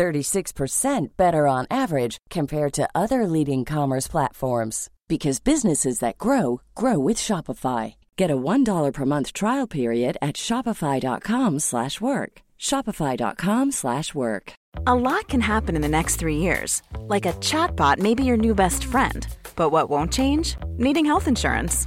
36% better on average compared to other leading commerce platforms because businesses that grow grow with Shopify. Get a $1 per month trial period at shopify.com/work. shopify.com/work. A lot can happen in the next 3 years. Like a chatbot may be your new best friend. But what won't change? Needing health insurance.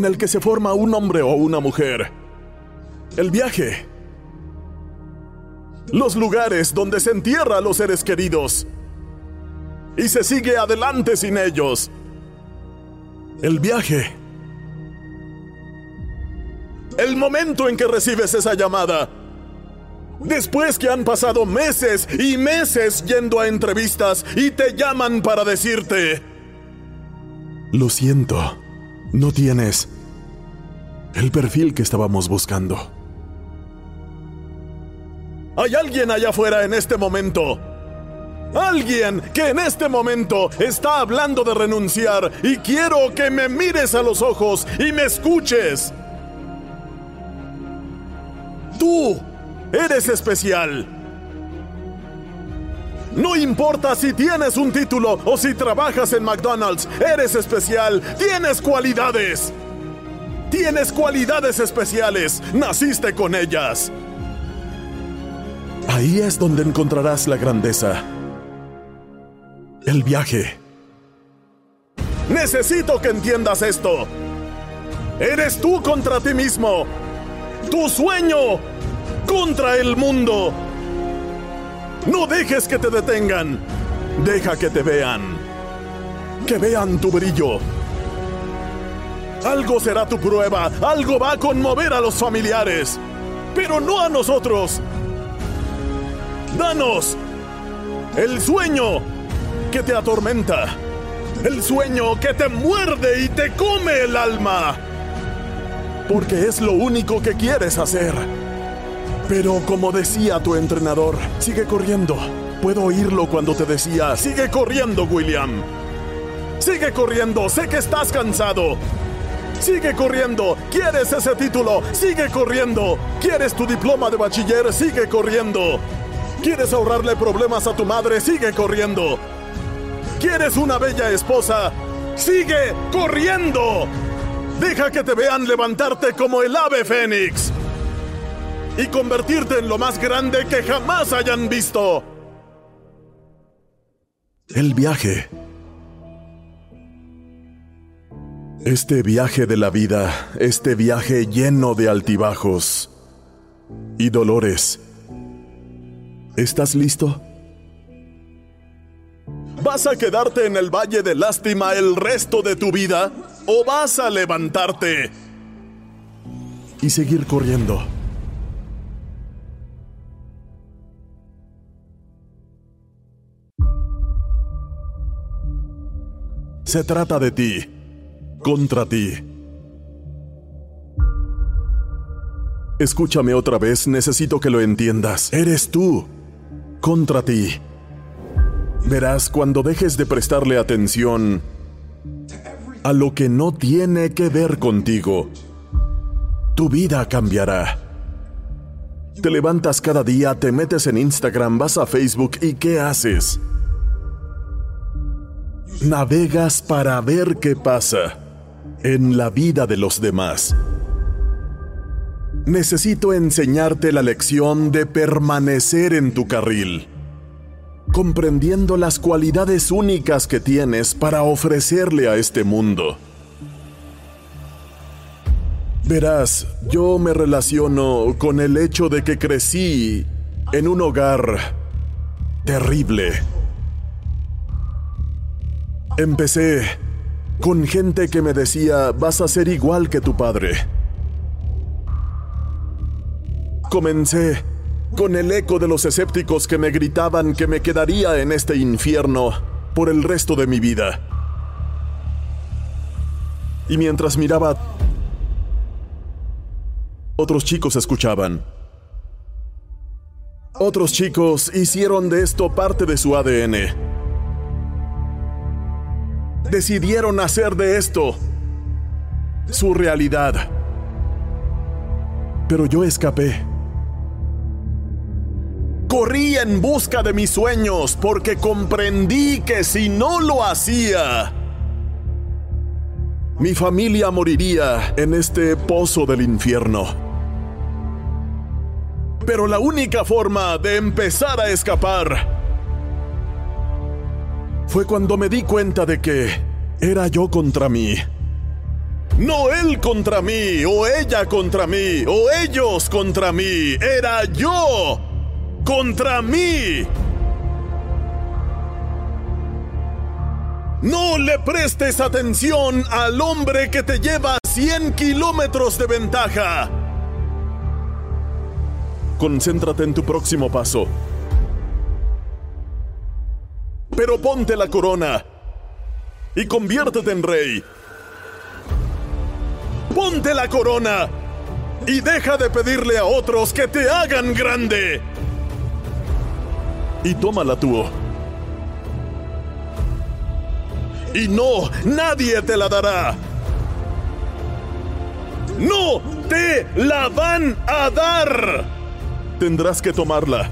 En el que se forma un hombre o una mujer. El viaje. Los lugares donde se entierra a los seres queridos. Y se sigue adelante sin ellos. El viaje. El momento en que recibes esa llamada. Después que han pasado meses y meses yendo a entrevistas y te llaman para decirte... Lo siento, no tienes el perfil que estábamos buscando. Hay alguien allá afuera en este momento. Alguien que en este momento está hablando de renunciar y quiero que me mires a los ojos y me escuches. Tú eres especial. No importa si tienes un título o si trabajas en McDonald's, eres especial, tienes cualidades. Tienes cualidades especiales, naciste con ellas. Ahí es donde encontrarás la grandeza. El viaje. Necesito que entiendas esto. Eres tú contra ti mismo. Tu sueño contra el mundo. No dejes que te detengan. Deja que te vean. Que vean tu brillo. Algo será tu prueba. Algo va a conmover a los familiares. Pero no a nosotros. Danos el sueño que te atormenta. El sueño que te muerde y te come el alma. Porque es lo único que quieres hacer. Pero como decía tu entrenador, sigue corriendo. Puedo oírlo cuando te decía, sigue corriendo, William. Sigue corriendo, sé que estás cansado. Sigue corriendo, quieres ese título, sigue corriendo. Quieres tu diploma de bachiller, sigue corriendo. ¿Quieres ahorrarle problemas a tu madre? Sigue corriendo. ¿Quieres una bella esposa? ¡Sigue corriendo! Deja que te vean levantarte como el ave fénix y convertirte en lo más grande que jamás hayan visto. El viaje. Este viaje de la vida, este viaje lleno de altibajos y dolores. ¿Estás listo? ¿Vas a quedarte en el valle de lástima el resto de tu vida? ¿O vas a levantarte y seguir corriendo? Se trata de ti, contra ti. Escúchame otra vez, necesito que lo entiendas. Eres tú, contra ti. Verás, cuando dejes de prestarle atención a lo que no tiene que ver contigo, tu vida cambiará. Te levantas cada día, te metes en Instagram, vas a Facebook y ¿qué haces? Navegas para ver qué pasa en la vida de los demás. Necesito enseñarte la lección de permanecer en tu carril. comprendiendo las cualidades únicas que tienes para ofrecerle a este mundo. Verás, yo me relaciono con el hecho de que crecí en un hogar terrible. Empecé con gente que me decía, vas a ser igual que tu padre. Comencé con el eco de los escépticos que me gritaban que me quedaría en este infierno por el resto de mi vida. Y mientras miraba, otros chicos escuchaban. Otros chicos hicieron de esto parte de su ADN. Decidieron hacer de esto su realidad. Pero yo escapé. Corrí en busca de mis sueños porque comprendí que si no lo hacía, mi familia moriría en este pozo del infierno. Pero la única forma de empezar a escapar fue cuando me di cuenta de que era yo contra mí. No él contra mí, o ella contra mí, o ellos contra mí. Era yo contra mí. No le prestes atención al hombre que te lleva 100 kilómetros de ventaja. Concéntrate en tu próximo paso. Pero ponte la corona y conviértete en rey. Ponte la corona y deja de pedirle a otros que te hagan grande y tómala tú. Y no, nadie te la dará. No te la van a dar. Tendrás que tomarla.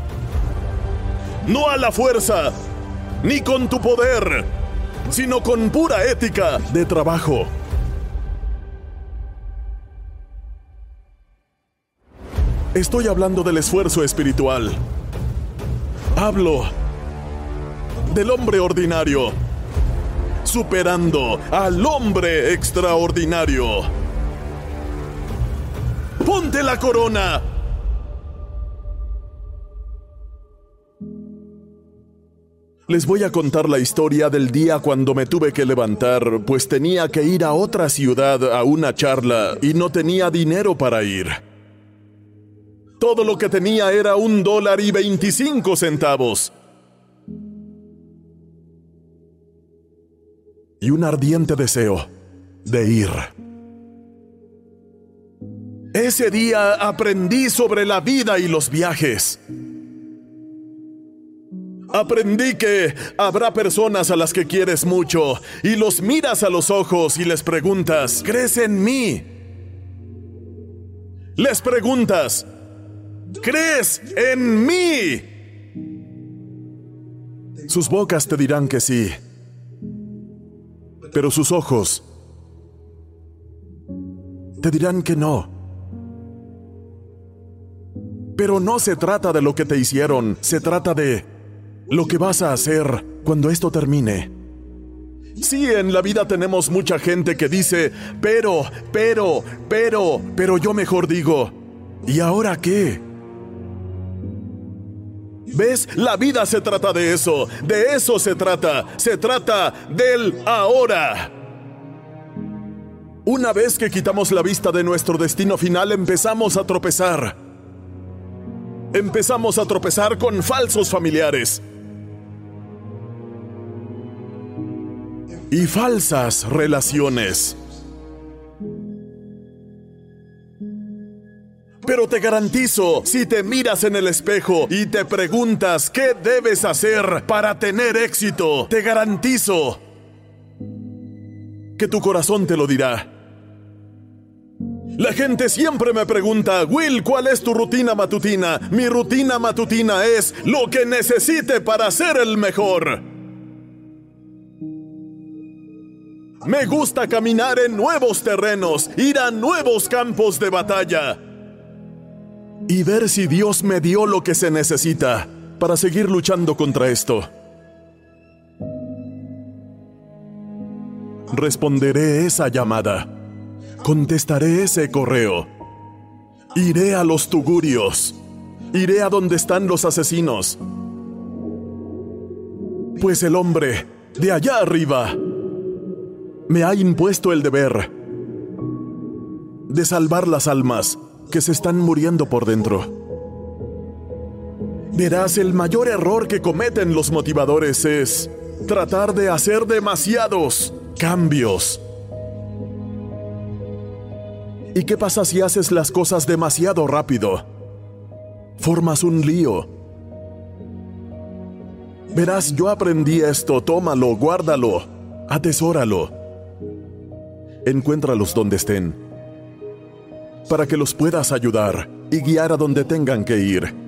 No a la fuerza, ni con tu poder, sino con pura ética de trabajo. Estoy hablando del esfuerzo espiritual. Hablo del hombre ordinario, superando al hombre extraordinario. Ponte la corona. Les voy a contar la historia del día cuando me tuve que levantar, pues tenía que ir a otra ciudad a una charla y no tenía dinero para ir. Todo lo que tenía era un dólar y veinticinco centavos. Y un ardiente deseo de ir. Ese día aprendí sobre la vida y los viajes. Aprendí que habrá personas a las que quieres mucho y los miras a los ojos y les preguntas, ¿crees en mí? Les preguntas, ¿Crees en mí? Sus bocas te dirán que sí, pero sus ojos te dirán que no. Pero no se trata de lo que te hicieron, se trata de lo que vas a hacer cuando esto termine. Sí, en la vida tenemos mucha gente que dice, pero, pero, pero, pero yo mejor digo, ¿y ahora qué? ¿Ves? La vida se trata de eso. De eso se trata. Se trata del ahora. Una vez que quitamos la vista de nuestro destino final, empezamos a tropezar. Empezamos a tropezar con falsos familiares. Y falsas relaciones. Pero te garantizo, si te miras en el espejo y te preguntas qué debes hacer para tener éxito, te garantizo que tu corazón te lo dirá. La gente siempre me pregunta, Will, ¿cuál es tu rutina matutina? Mi rutina matutina es lo que necesite para ser el mejor. Me gusta caminar en nuevos terrenos, ir a nuevos campos de batalla y ver si Dios me dio lo que se necesita para seguir luchando contra esto. Responderé esa llamada. Contestaré ese correo. Iré a los tugurios. Iré a donde están los asesinos. Pues el hombre, de allá arriba, me ha impuesto el deber de salvar las almas que se están muriendo por dentro. Verás, el mayor error que cometen los motivadores es tratar de hacer demasiados cambios. ¿Y qué pasa si haces las cosas demasiado rápido? Formas un lío. Verás, yo aprendí esto, tómalo, guárdalo, atesóralo. Encuéntralos donde estén, para que los puedas ayudar y guiar a donde tengan que ir.